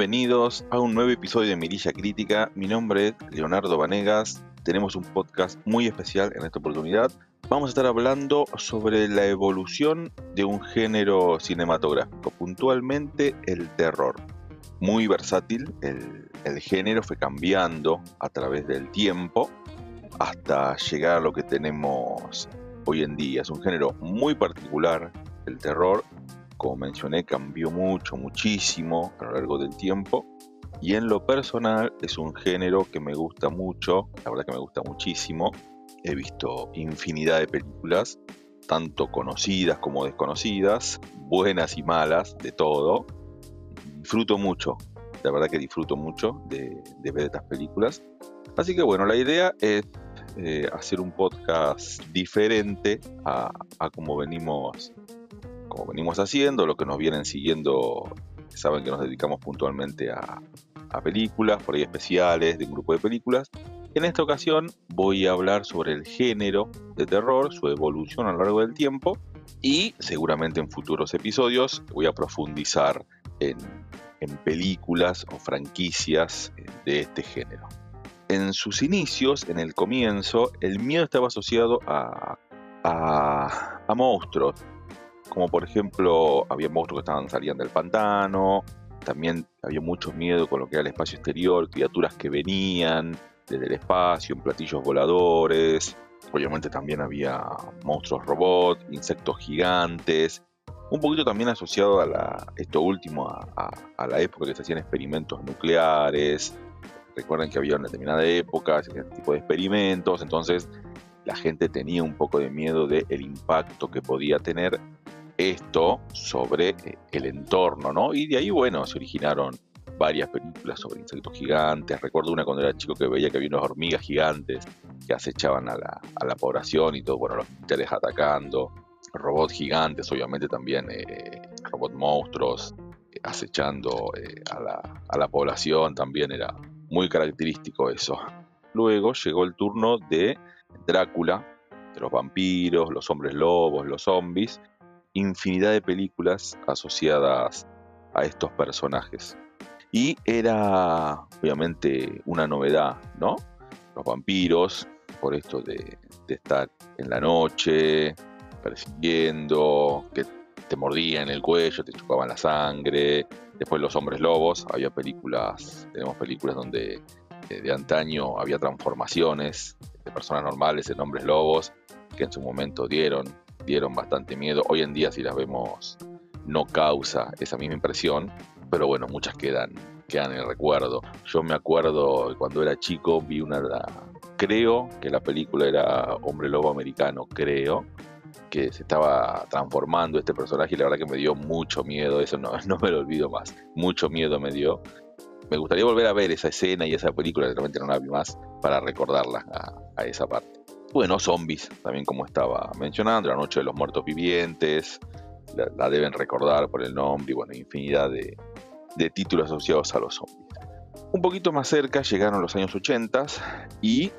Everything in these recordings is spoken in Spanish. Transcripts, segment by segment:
Bienvenidos a un nuevo episodio de Mirilla Crítica. Mi nombre es Leonardo Vanegas. Tenemos un podcast muy especial en esta oportunidad. Vamos a estar hablando sobre la evolución de un género cinematográfico, puntualmente el terror. Muy versátil, el, el género fue cambiando a través del tiempo hasta llegar a lo que tenemos hoy en día. Es un género muy particular, el terror, como mencioné, cambió mucho, muchísimo a lo largo del tiempo. Y en lo personal es un género que me gusta mucho, la verdad que me gusta muchísimo. He visto infinidad de películas, tanto conocidas como desconocidas, buenas y malas, de todo. Disfruto mucho, la verdad que disfruto mucho de, ver estas películas. Así que bueno, la idea es eh, hacer un podcast diferente a, a como venimos como venimos haciendo, lo que nos vienen siguiendo saben que nos dedicamos puntualmente a, películas, por ahí especiales de un grupo de películas. En esta ocasión voy a hablar sobre el género de terror, su evolución a lo largo del tiempo y seguramente en futuros episodios voy a profundizar en, películas o franquicias de este género. En sus inicios, en el comienzo, el miedo estaba asociado a, a monstruos, como por ejemplo había monstruos que estaban saliendo del pantano, también había mucho miedo con lo que era el espacio exterior, criaturas que venían desde el espacio en platillos voladores, obviamente también había monstruos robots, insectos gigantes, un poquito también asociado a la, esto último, a, la época que se hacían experimentos nucleares, recuerden que había una determinada época, ese tipo de experimentos, entonces la gente tenía un poco de miedo del el impacto que podía tener esto sobre eh, el entorno, ¿no? Y de ahí, bueno, se originaron varias películas sobre insectos gigantes. Recuerdo una cuando era chico que veía que había unas hormigas gigantes que acechaban a la, población y todo, bueno, los militares atacando, robots gigantes, obviamente también eh, robot monstruos eh, acechando a, la, a la población, también era muy característico eso. Luego llegó el turno de Drácula, de los vampiros, los hombres lobos, los zombies, infinidad de películas asociadas a estos personajes. Y era obviamente una novedad, ¿no? Los vampiros, por esto de, estar en la noche, persiguiendo, que te mordían el cuello, te chupaban la sangre. Después los hombres lobos, había películas, tenemos películas donde eh, de antaño había transformaciones de personas normales en hombres lobos que en su momento dieron dieron bastante miedo. Hoy en día si las vemos no causa esa misma impresión, pero bueno, muchas quedan, quedan en el recuerdo. Yo me acuerdo cuando era chico vi una, creo que la película era Hombre Lobo Americano, creo, que se estaba transformando este personaje y la verdad que me dio mucho miedo, eso no, no me lo olvido más, mucho miedo me dio. Me gustaría volver a ver esa escena y esa película, realmente no la vi más, para recordarla a esa parte. Bueno, zombies, también como estaba mencionando, La Noche de los Muertos Vivientes, la, deben recordar por el nombre y bueno, infinidad de, títulos asociados a los zombies. Un poquito más cerca llegaron los años 80 y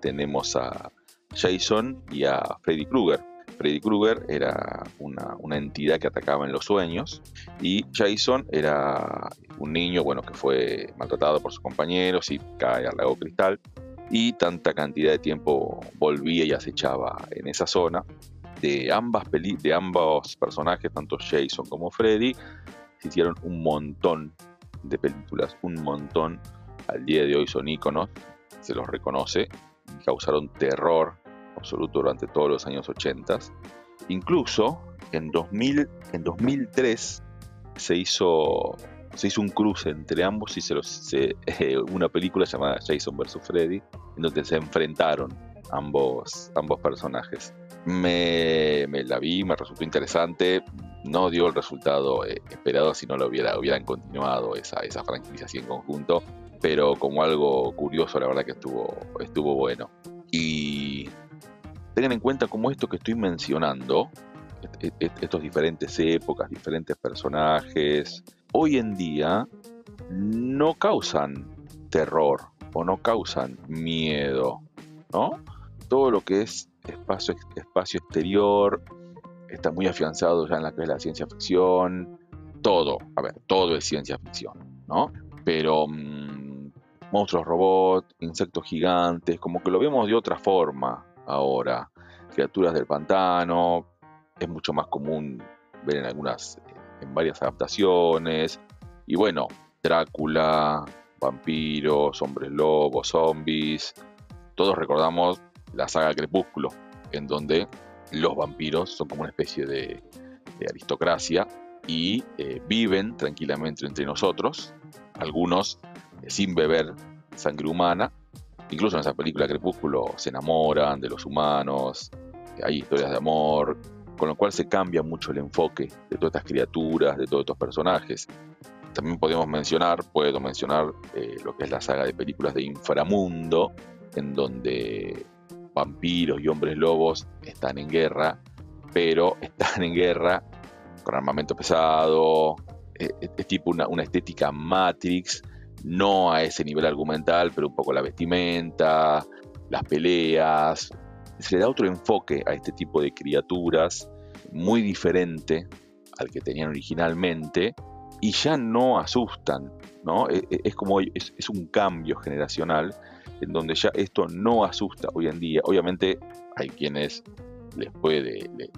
tenemos a Jason y a Freddy Krueger. Freddy Krueger era una, una, entidad que atacaba en los sueños y Jason era un niño bueno, que fue maltratado por sus compañeros y cae al lago Cristal y tanta cantidad de tiempo volvía y acechaba en esa zona. De, ambas de ambos personajes, tanto Jason como Freddy, se hicieron un montón de películas, un montón. Al día de hoy son íconos, se los reconoce, y causaron terror absoluto durante todos los años 80. Incluso en, 2000, en 2003 se hizo se hizo un cruce entre ambos y se, los, una película llamada Jason vs. Freddy, en donde se enfrentaron ambos, ambos personajes. Me, la vi, me resultó interesante, no dio el resultado eh, esperado si no lo hubiera, hubieran continuado esa, esa franquicia así en conjunto, pero como algo curioso, la verdad que estuvo, estuvo bueno. Y tengan en cuenta como esto que estoy mencionando, estos diferentes épocas, diferentes personajes, hoy en día no causan terror o no causan miedo, ¿no? Todo lo que es espacio, espacio exterior está muy afianzado ya en la que es la ciencia ficción, todo, a ver, todo es ciencia ficción, ¿no? Pero mm, monstruos robots, insectos gigantes, como que lo vemos de otra forma ahora. Criaturas del pantano, es mucho más común ver en algunas, en varias adaptaciones. Y bueno, Drácula, vampiros, hombres lobos, zombies. Todos recordamos la saga Crepúsculo, en donde los vampiros son como una especie de, aristocracia y eh, viven tranquilamente entre nosotros, algunos eh, sin beber sangre humana. Incluso en esa película Crepúsculo se enamoran de los humanos, hay historias de amor, con lo cual se cambia mucho el enfoque de todas estas criaturas, de todos estos personajes. También podemos mencionar, puedo mencionar eh, lo que es la saga de películas de Inframundo, en donde vampiros y hombres lobos están en guerra, pero están en guerra con armamento pesado, es, tipo una, estética Matrix, no a ese nivel argumental, pero un poco la vestimenta, las peleas. Se le da otro enfoque a este tipo de criaturas, muy diferente al que tenían originalmente, y ya no asustan, ¿no? E, e, es, como es, es un cambio generacional en donde ya esto no asusta hoy en día. Obviamente hay quienes les puede, les,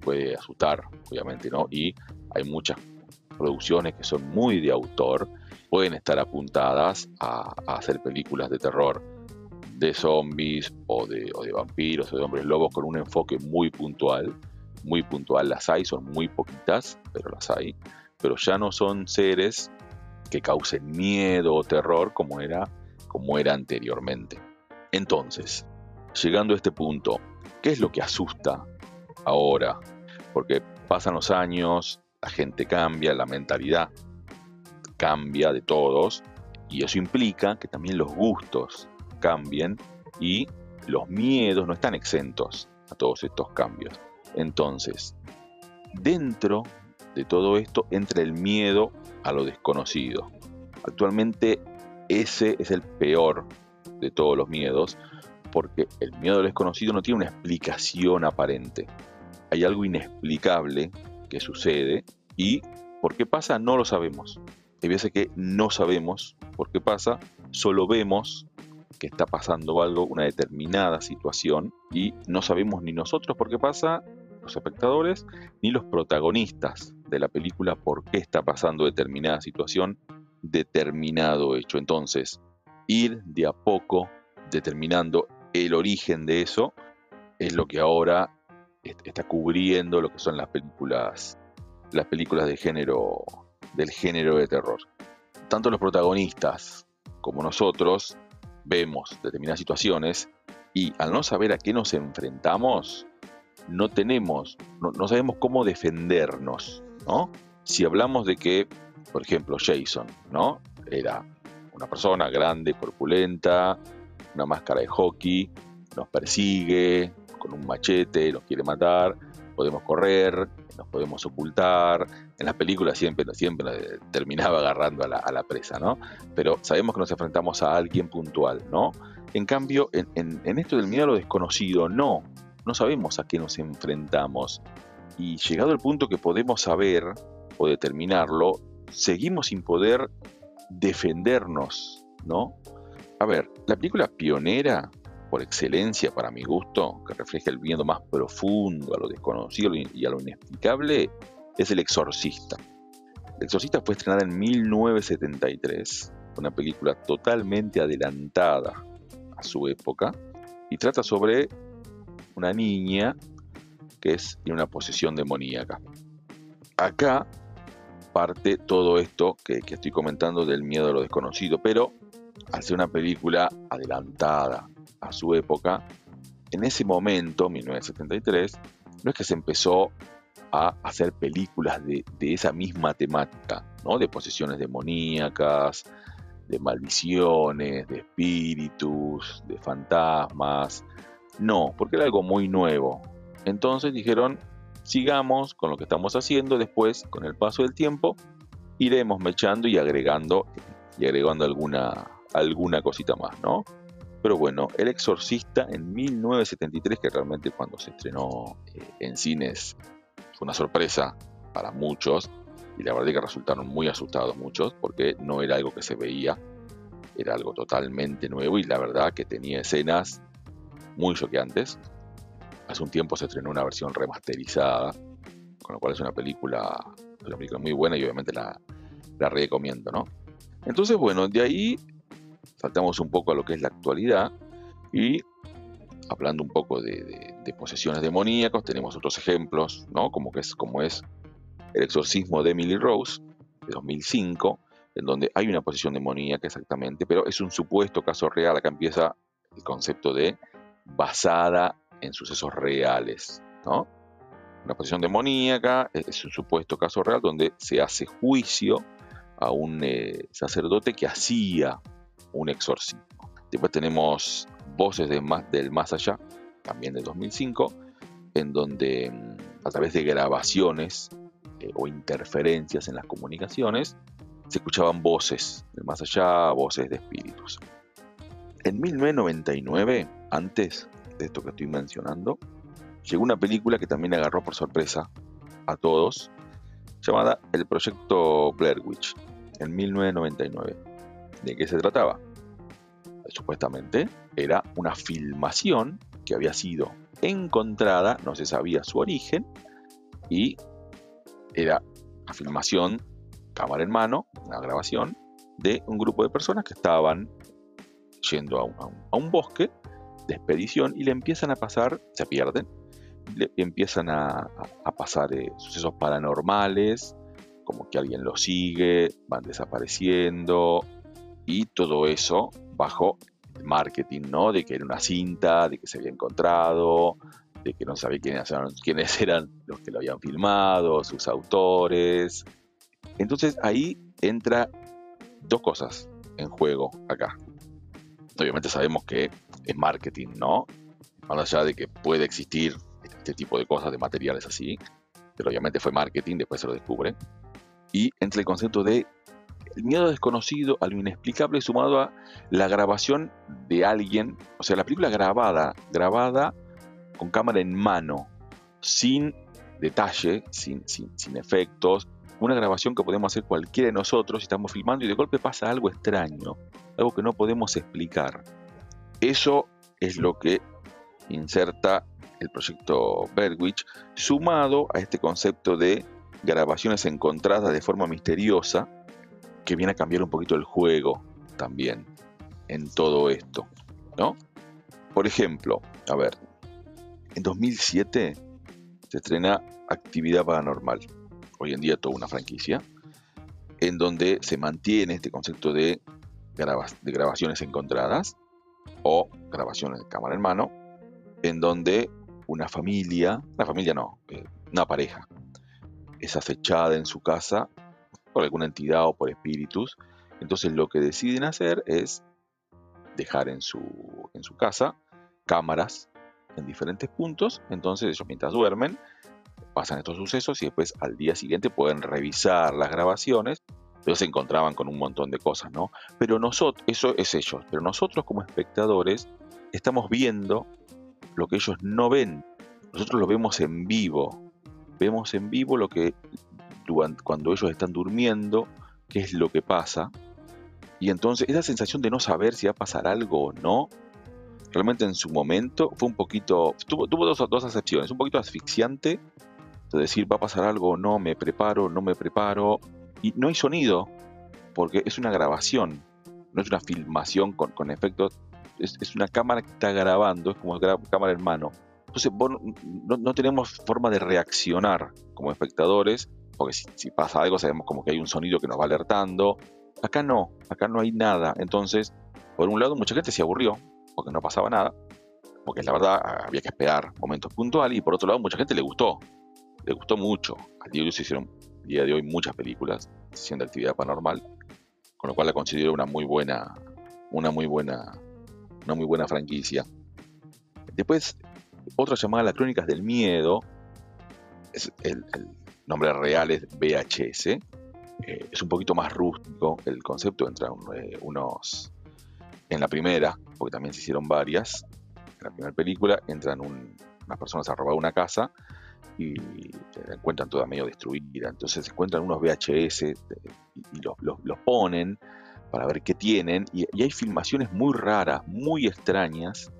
puede asustar, obviamente, ¿no? Y hay muchas producciones que son muy de autor, pueden estar apuntadas a, hacer películas de terror de zombies o de, o de, vampiros o de hombres lobos con un enfoque muy puntual. Muy puntual las hay, son muy poquitas, pero las hay. Pero ya no son seres que causen miedo o terror como era como era anteriormente. Entonces, llegando a este punto, ¿qué es lo que asusta ahora? Porque pasan los años, la gente cambia, la mentalidad cambia de todos y eso implica que también los gustos cambien y los miedos no están exentos a todos estos cambios. Entonces, dentro de todo esto entra el miedo a lo desconocido. Actualmente ese es el peor de todos los miedos, porque el miedo al desconocido no tiene una explicación aparente. Hay algo inexplicable que sucede y por qué pasa no lo sabemos. Hay veces que no sabemos por qué pasa, solo vemos que está pasando algo, una determinada situación, y no sabemos ni nosotros por qué pasa, los espectadores, ni los protagonistas de la película por qué está pasando determinada situación determinado hecho. Entonces, ir de a poco determinando el origen de eso es lo que ahora está cubriendo lo que son las películas las películas de género del género de terror. Tanto los protagonistas como nosotros vemos determinadas situaciones y al no saber a qué nos enfrentamos, no tenemos, no, no sabemos cómo defendernos, ¿no? Si hablamos de que por ejemplo, Jason, ¿no? Era una persona grande, corpulenta, una máscara de hockey, nos persigue con un machete, nos quiere matar, podemos correr, nos podemos ocultar. En las películas siempre, siempre terminaba agarrando a la, presa, ¿no? Pero sabemos que nos enfrentamos a alguien puntual, ¿no? En cambio, en, en esto del miedo a lo desconocido, no, no sabemos a qué nos enfrentamos. Y llegado el punto que podemos saber o determinarlo, seguimos sin poder defendernos, ¿no? A ver, la película pionera, por excelencia para mi gusto, que refleja el miedo más profundo a lo desconocido y a lo inexplicable, es El Exorcista. El Exorcista fue estrenada en 1973, una película totalmente adelantada a su época, y trata sobre una niña que es en una posesión demoníaca. Acá parte todo esto que, estoy comentando del miedo a lo desconocido, pero al una película adelantada a su época, en ese momento, 1973, no es que se empezó a hacer películas de, esa misma temática, ¿no? de posesiones demoníacas, de maldiciones, de espíritus, de fantasmas. No, porque era algo muy nuevo. Entonces dijeron, sigamos con lo que estamos haciendo, después, con el paso del tiempo, iremos mechando y agregando, y agregando alguna, alguna cosita más, ¿no? Pero bueno, El Exorcista en 1973, que realmente cuando se estrenó eh, en cines fue una sorpresa para muchos, y la verdad es que resultaron muy asustados muchos porque no era algo que se veía, era algo totalmente nuevo y la verdad que tenía escenas muy choqueantes. Hace un tiempo se estrenó una versión remasterizada, con lo cual es una película, una película muy buena y obviamente la, la recomiendo, ¿no? Entonces, bueno, de ahí saltamos un poco a lo que es la actualidad y hablando un poco de, posesiones demoníacas, tenemos otros ejemplos, ¿no? Como, que es, como es el exorcismo de Emily Rose, de 2005, en donde hay una posesión demoníaca exactamente, pero es un supuesto caso real. Acá empieza el concepto de basada en sucesos reales, ¿no? Una posesión demoníaca es un supuesto caso real donde se hace juicio a un eh, sacerdote que hacía un exorcismo. Después tenemos Voces de más, del Más Allá, también de 2005, en donde mm, a través de grabaciones eh, o interferencias en las comunicaciones se escuchaban voces del más allá, voces de espíritus. En 1999, antes de esto que estoy mencionando, llegó una película que también agarró por sorpresa a todos, llamada El Proyecto Blair Witch, en 1999. ¿De qué se trataba? Supuestamente era una filmación que había sido encontrada, no se sabía su origen, y era una filmación, cámara en mano, una grabación, de un grupo de personas que estaban yendo a un, bosque de expedición y le empiezan a pasar, se pierden, le empiezan a, pasar eh, sucesos paranormales, como que alguien los sigue, van desapareciendo y todo eso bajo marketing, ¿no? De que era una cinta, de que se había encontrado, de que no sabía quiénes eran, quiénes eran los que lo habían filmado, sus autores. Entonces ahí entra dos cosas en juego acá. Obviamente sabemos que es marketing, ¿no? Más allá de que puede existir este tipo de cosas, de materiales así, pero obviamente fue marketing, después se lo descubre. Y entra el concepto de el miedo desconocido a inexplicable sumado a la grabación de alguien, o sea, la película grabada, grabada con cámara en mano, sin detalle, sin, sin, efectos, una grabación que podemos hacer cualquiera de nosotros, estamos filmando y de golpe pasa algo extraño, algo que no podemos explicar. Eso es lo que inserta el proyecto Bergwich, sumado a este concepto de grabaciones encontradas de forma misteriosa, que viene a cambiar un poquito el juego también en todo esto, ¿no? Por ejemplo, a ver, en 2007 se estrena Actividad Paranormal, hoy en día toda una franquicia, en donde se mantiene este concepto de, de grabaciones encontradas o grabaciones de cámara en mano, en donde una familia, una familia no, eh, una pareja, es acechada en su casa por alguna entidad o por espíritus. Entonces lo que deciden hacer es dejar en su, en su casa cámaras en diferentes puntos, entonces ellos mientras duermen pasan estos sucesos y después al día siguiente pueden revisar las grabaciones, ellos se encontraban con un montón de cosas, ¿no? Pero nosotros, eso es ellos, pero nosotros como espectadores estamos viendo lo que ellos no ven, nosotros lo vemos en vivo, vemos en vivo lo que cuando ellos están durmiendo, qué es lo que pasa, y entonces esa sensación de no saber si va a pasar algo o no, realmente en su momento fue un poquito, tuvo, tuvo dos, dos acepciones, un poquito asfixiante, de decir va a pasar algo, no me preparo, no me preparo, y no hay sonido, porque es una grabación, no es una filmación con, con efectos, es, una cámara que está grabando, es como cámara en mano. Entonces no, no, tenemos forma de reaccionar como espectadores, porque si, si pasa algo sabemos como que hay un sonido que nos va alertando. Acá no, acá no hay nada. Entonces, por un lado, mucha gente se aburrió, porque no pasaba nada, porque la verdad había que esperar momentos puntuales, y por otro lado mucha gente le gustó, le gustó mucho. Al hoy se hicieron, día de hoy, muchas películas de actividad paranormal, con lo cual la considero una muy buena, una muy buena, una muy buena franquicia. Después, otra llamada Las Crónicas del Miedo, el, nombre real es VHS, eh, es un poquito más rústico el concepto, entran eh, unos en la primera, porque también se hicieron varias, en la primera película entran unas personas a robar una casa y la encuentran toda medio destruida. Entonces encuentran unos VHS y los, ponen para ver qué tienen. Y, hay filmaciones muy raras, muy extrañas,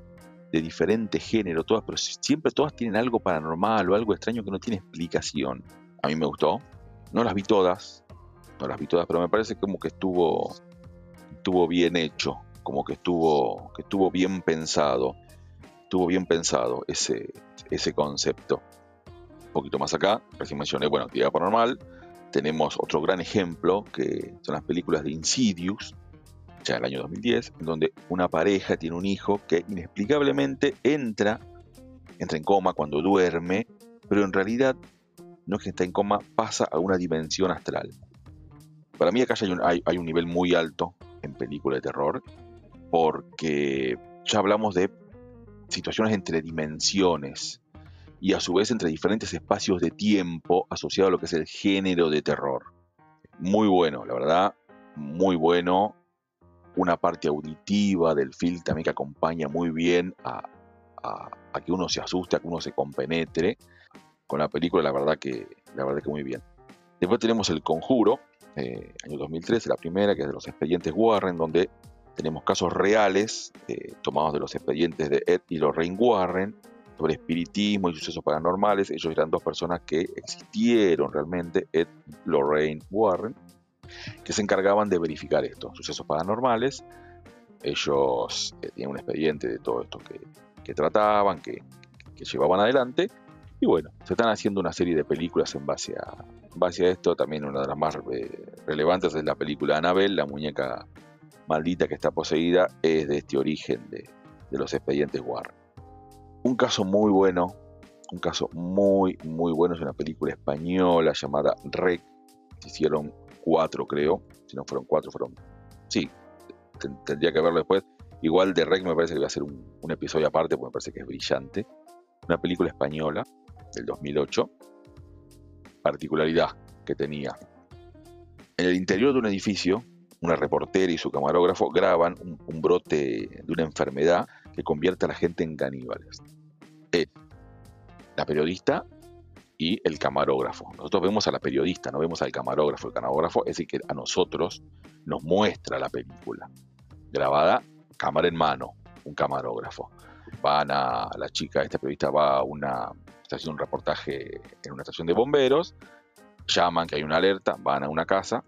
de diferente género, todas, pero siempre todas tienen algo paranormal o algo extraño que no tiene explicación. A mí me gustó. No las vi todas, no las vi todas, pero me parece como que estuvo, estuvo bien hecho, como que estuvo, que estuvo bien pensado, estuvo bien pensado ese, ese concepto poquito más acá, recién mencioné, bueno, actividad paranormal. Tenemos otro gran ejemplo que son las películas de Insidious, ya en el año 2010, en donde una pareja tiene un hijo que inexplicablemente entra, entra en coma cuando duerme, pero en realidad no es que está en coma, pasa a una dimensión astral. Para mí acá hay un, hay un nivel muy alto en película de terror, porque ya hablamos de situaciones entre dimensiones, y a su vez entre diferentes espacios de tiempo asociado a lo que es el género de terror. Muy bueno, la verdad, muy bueno. Una parte auditiva del film también que acompaña muy bien a, que uno se asuste, a que uno se compenetre con la película, la verdad que, la verdad que muy bien. Después tenemos El Conjuro, eh, año 2013, la primera, que es de los expedientes Warren, donde tenemos casos reales eh, tomados de los expedientes de Ed y Lorraine Warren, sobre espiritismo y sucesos paranormales. Ellos eran dos personas que existieron realmente, Ed Lorraine Warren, que se encargaban de verificar estos sucesos paranormales. Ellos eh, tenían un expediente de todo esto que, trataban, que, llevaban adelante. Y bueno, se están haciendo una serie de películas en base a, base a esto. También una de las más eh, relevantes es la película Annabelle, la muñeca maldita que está poseída, es de este origen de los expedientes Warren. Un caso muy bueno, un caso muy, muy bueno, es una película española llamada Rec. Hicieron cuatro, creo. Si no fueron cuatro, fueron. Sí, tendría que verlo después. Igual de Rec me parece que va a ser un, un episodio aparte, porque me parece que es brillante. Una película española del 2008. Particularidad que tenía. En el interior de un edificio, una reportera y su camarógrafo graban un brote de una enfermedad que convierte a la gente en caníbales. Es la periodista y el camarógrafo. Nosotros vemos a la periodista, no vemos al camarógrafo. El camarógrafo es el que a nosotros nos muestra la película. Grabada cámara en mano, un camarógrafo. Van a la chica, esta periodista va a una estación, un reportaje en una estación de bomberos, llaman que hay una alerta, van a una casa,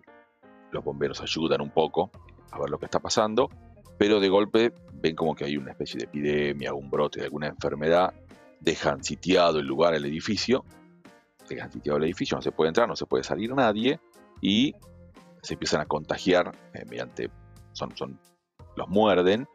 los bomberos ayudan un poco a ver lo que está pasando, pero de golpe ven como que hay una especie de epidemia, un brote de alguna enfermedad, dejan sitiado el lugar, el edificio, dejan sitiado el edificio, no se puede entrar, no se puede salir nadie y se empiezan a contagiar eh, mediante, son, son, los muerden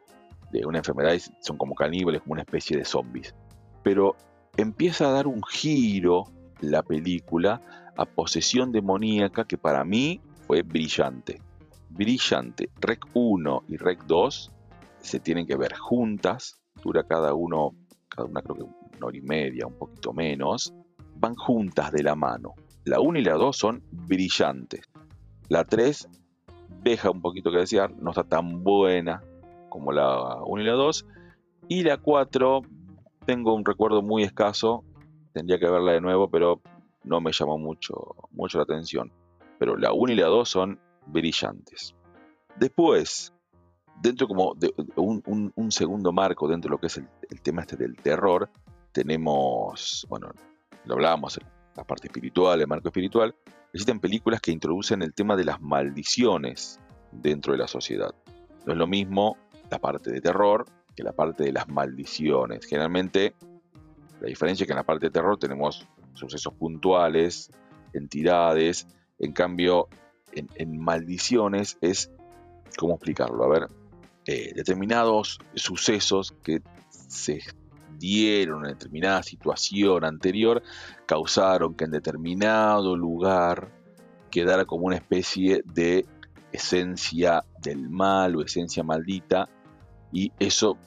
de una enfermedad y son como caníbales, como una especie de zombies. Pero empieza a dar un giro la película a posesión demoníaca que para mí fue brillante brillante. Rec 1 y Rec 2 se tienen que ver juntas, dura cada uno, cada una creo que una hora y media, un poquito menos, van juntas de la mano. La 1 y la 2 son brillantes. La 3 deja un poquito que desear, no está tan buena como la 1 y la 2. Y la 4 tengo un recuerdo muy escaso, tendría que verla de nuevo, pero no me llamó mucho, mucho la atención. Pero la 1 y la 2 son brillantes. Después, dentro como de un, segundo marco dentro de lo que es el, tema este del terror, tenemos, bueno, lo hablábamos, la parte espiritual, el marco espiritual, existen películas que introducen el tema de las maldiciones dentro de la sociedad. No es lo mismo la parte de terror que la parte de las maldiciones. Generalmente, la diferencia es que en la parte de terror tenemos sucesos puntuales, entidades, en cambio, en, maldiciones es, ¿cómo explicarlo? A ver, eh, determinados sucesos que se dieron en determinada situación anterior causaron que en determinado lugar quedara como una especie de esencia del mal o esencia maldita y eso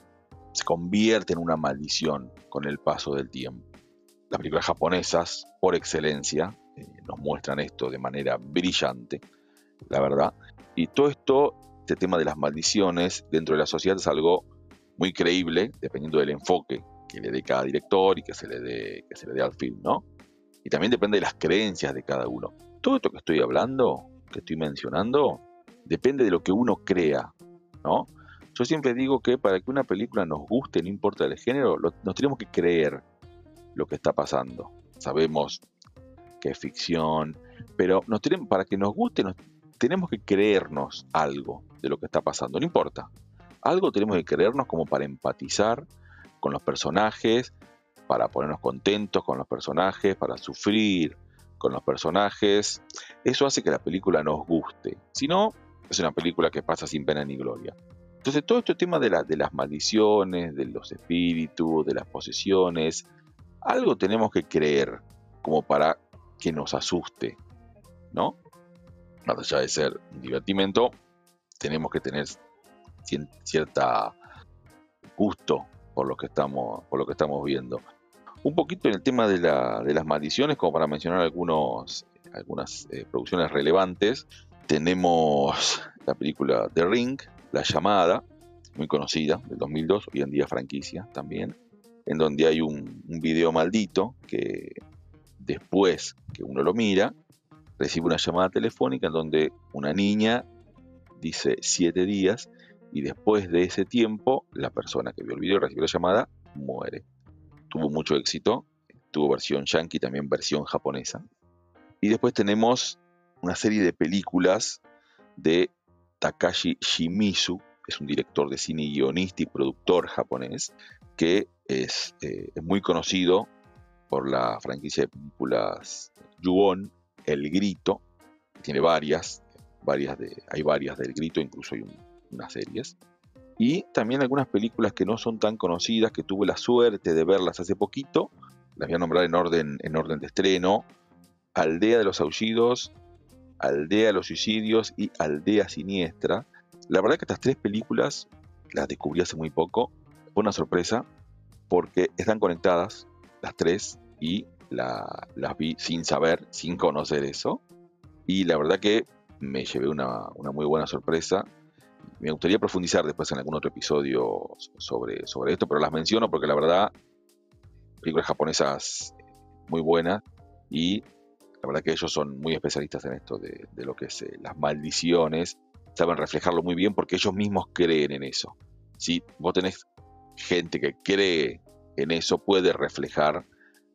se convierte en una maldición con el paso del tiempo. Las películas japonesas, por excelencia, eh, nos muestran esto de manera brillante, la verdad. Y todo esto, este tema de las maldiciones dentro de la sociedad es algo muy creíble, dependiendo del enfoque que le dé cada director y que se le dé, que se le dé al film, ¿no? Y también depende de las creencias de cada uno. Todo esto que estoy hablando, que estoy mencionando, depende de lo que uno crea, ¿no? Yo siempre digo que para que una película nos guste, no importa el género, nos tenemos que creer lo que está pasando. Sabemos que es ficción, pero nos tenemos, para que nos guste, tenemos que creernos algo de lo que está pasando, no importa. Algo tenemos que creernos como para empatizar con los personajes, para ponernos contentos con los personajes, para sufrir con los personajes. Eso hace que la película nos guste. Si no, es una película que pasa sin pena ni gloria. Entonces todo este tema de, de las maldiciones, de los espíritus, de las posesiones, algo tenemos que creer como para que nos asuste, ¿no? Más allá de ser un divertimento, tenemos que tener cierta gusto por lo que estamos, por lo que estamos viendo. Un poquito en el tema de, las maldiciones, como para mencionar algunos, algunas eh, producciones relevantes, tenemos la película The Ring, La Llamada, muy conocida, del 2002, hoy en día franquicia también, en donde hay un video maldito que después que uno lo mira, recibe una llamada telefónica en donde una niña dice siete días y después de ese tiempo la persona que vio el video recibió la llamada muere. Tuvo mucho éxito, tuvo versión yankee, también versión japonesa. Y después tenemos una serie de películas de Takashi Shimizu, es un director de cine, guionista y productor japonés, que es, eh, es muy conocido por la franquicia de películas Yuon, El Grito, tiene varias, varias de, hay varias del Grito, incluso hay unas series. Y también algunas películas que no son tan conocidas, que tuve la suerte de verlas hace poquito, las voy a nombrar en orden, en orden de estreno, Aldea de los Aullidos, Aldea de los Suicidios y Aldea Siniestra. La verdad que estas tres películas las descubrí hace muy poco, fue una sorpresa, porque están conectadas las tres y las vi sin saber, sin conocer eso. Y la verdad que me llevé una, muy buena sorpresa. Me gustaría profundizar después en algún otro episodio sobre, sobre esto, pero las menciono porque la verdad, películas japonesas muy buenas y la verdad que ellos son muy especialistas en esto de, lo que es eh, las maldiciones, saben reflejarlo muy bien porque ellos mismos creen en eso. Si vos tenés gente que cree en eso, puede reflejar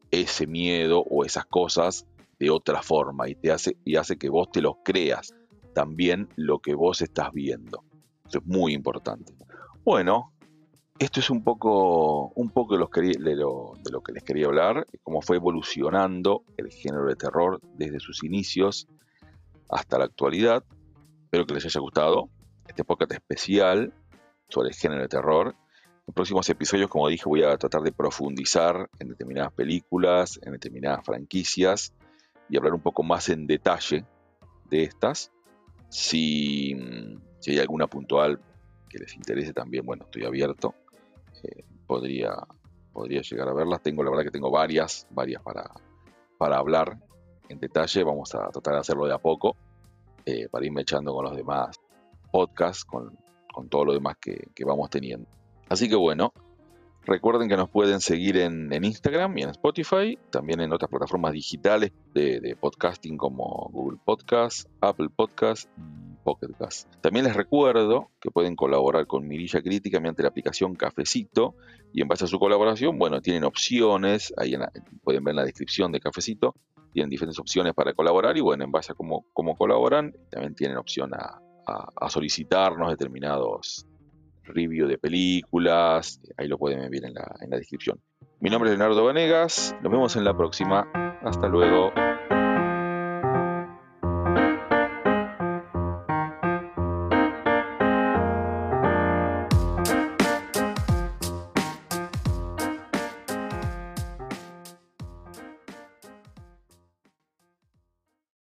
ese miedo o esas cosas de otra forma y te hace y hace que vos te lo creas también lo que vos estás viendo. Eso es muy importante. Bueno, esto es un poco, un poco lo, de lo que les quería hablar, cómo fue evolucionando el género de terror desde sus inicios hasta la actualidad. Espero que les haya gustado este podcast especial sobre el género de terror en próximos episodios, como dije, voy a tratar de profundizar en determinadas películas, en determinadas franquicias y hablar un poco más en detalle de estas. Si, hay alguna puntual que les interese también, bueno, estoy abierto. Eh, podría, podría llegar a verlas. Tengo, la verdad que tengo varias, varias para, para hablar en detalle. Vamos a tratar de hacerlo de a poco eh, para irme echando con los demás podcasts, con, todo lo demás que vamos teniendo. Así que bueno, recuerden que nos pueden seguir en, Instagram y en Spotify, también en otras plataformas digitales de, podcasting como Google Podcast, Apple Podcast y Pocket Cast. También les recuerdo que pueden colaborar con Mirilla Crítica mediante la aplicación Cafecito y en base a su colaboración, bueno, tienen opciones, ahí pueden ver en la descripción de Cafecito, tienen diferentes opciones para colaborar y bueno, en base a cómo, colaboran, también tienen opción a, a solicitarnos determinados review de películas, ahí lo pueden ver en la, en la descripción. Mi nombre es Leonardo Vanegas, nos vemos en la próxima, hasta luego.